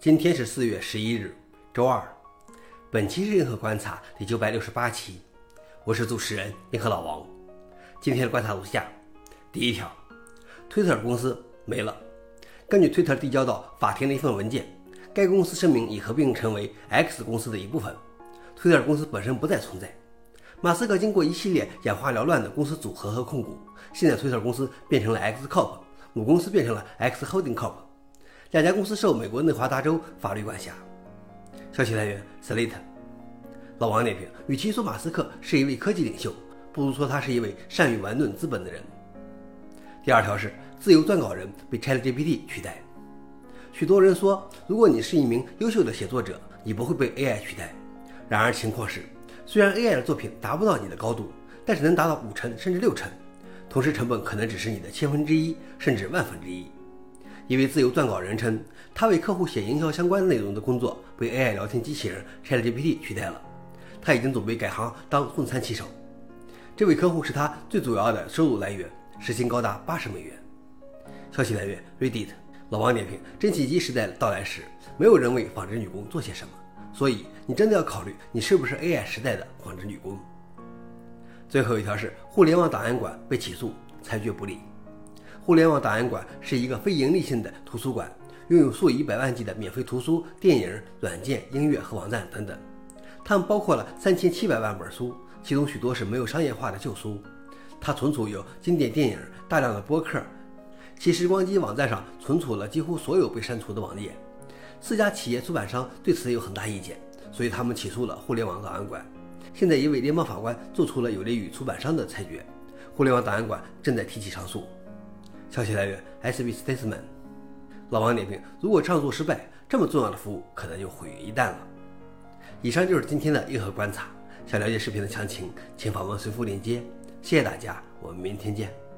今天是四月十一日，周二。本期是银河观察第九百六十八期，我是主持人银河老王。今天的观察如下：第一条，推特公司没了。根据推特递交到法庭的一份文件，该公司声明已合并成为 X 公司的一部分，推特公司本身不再存在。马斯克经过一系列眼花缭乱的公司组合和控股，现在推特公司变成了 X Corp，母公司变成了 X Holding Corp。两家公司受美国内华达州法律管辖。消息来源：Slate。老王点评：与其说马斯克是一位科技领袖，不如说他是一位善于玩弄资本的人。第二条是自由撰稿人被 ChatGPT 取代。许多人说，如果你是一名优秀的写作者，你不会被 AI 取代。然而情况是，虽然 AI 的作品达不到你的高度，但是能达到五成甚至六成，同时成本可能只是你的千分之一甚至万分之一。一位自由撰稿人称，他为客户写营销相关内容的工作被 AI 聊天机器人 ChatGPT 取代了。他已经准备改行当送餐骑手。这位客户是他最主要的收入来源，时薪高达八十美元。消息来源：Reddit。老王点评：蒸汽机时代到来时，没有人为纺织女工做些什么，所以你真的要考虑你是不是 AI 时代的纺织女工。最后一条是互联网档案馆被起诉，裁决不利。互联网档案馆是一个非盈利性的图书馆，拥有数以百万计的免费图书、电影、软件、音乐和网站等等。它们包括了三千七百万本书，其中许多是没有商业化的旧书。它存储有经典电影、大量的播客。其时光机网站上存储了几乎所有被删除的网页。四家企业出版商对此有很大意见，所以他们起诉了互联网档案馆。现在一位联邦法官做出了有利于出版商的裁决，互联网档案馆正在提起上诉。消息来源：SB Statesman。老王点评：如果上诉失败，这么重要的服务可能就毁于一旦了。以上就是今天的硬核观察。想了解视频的详情，请访问随附链接。谢谢大家，我们明天见。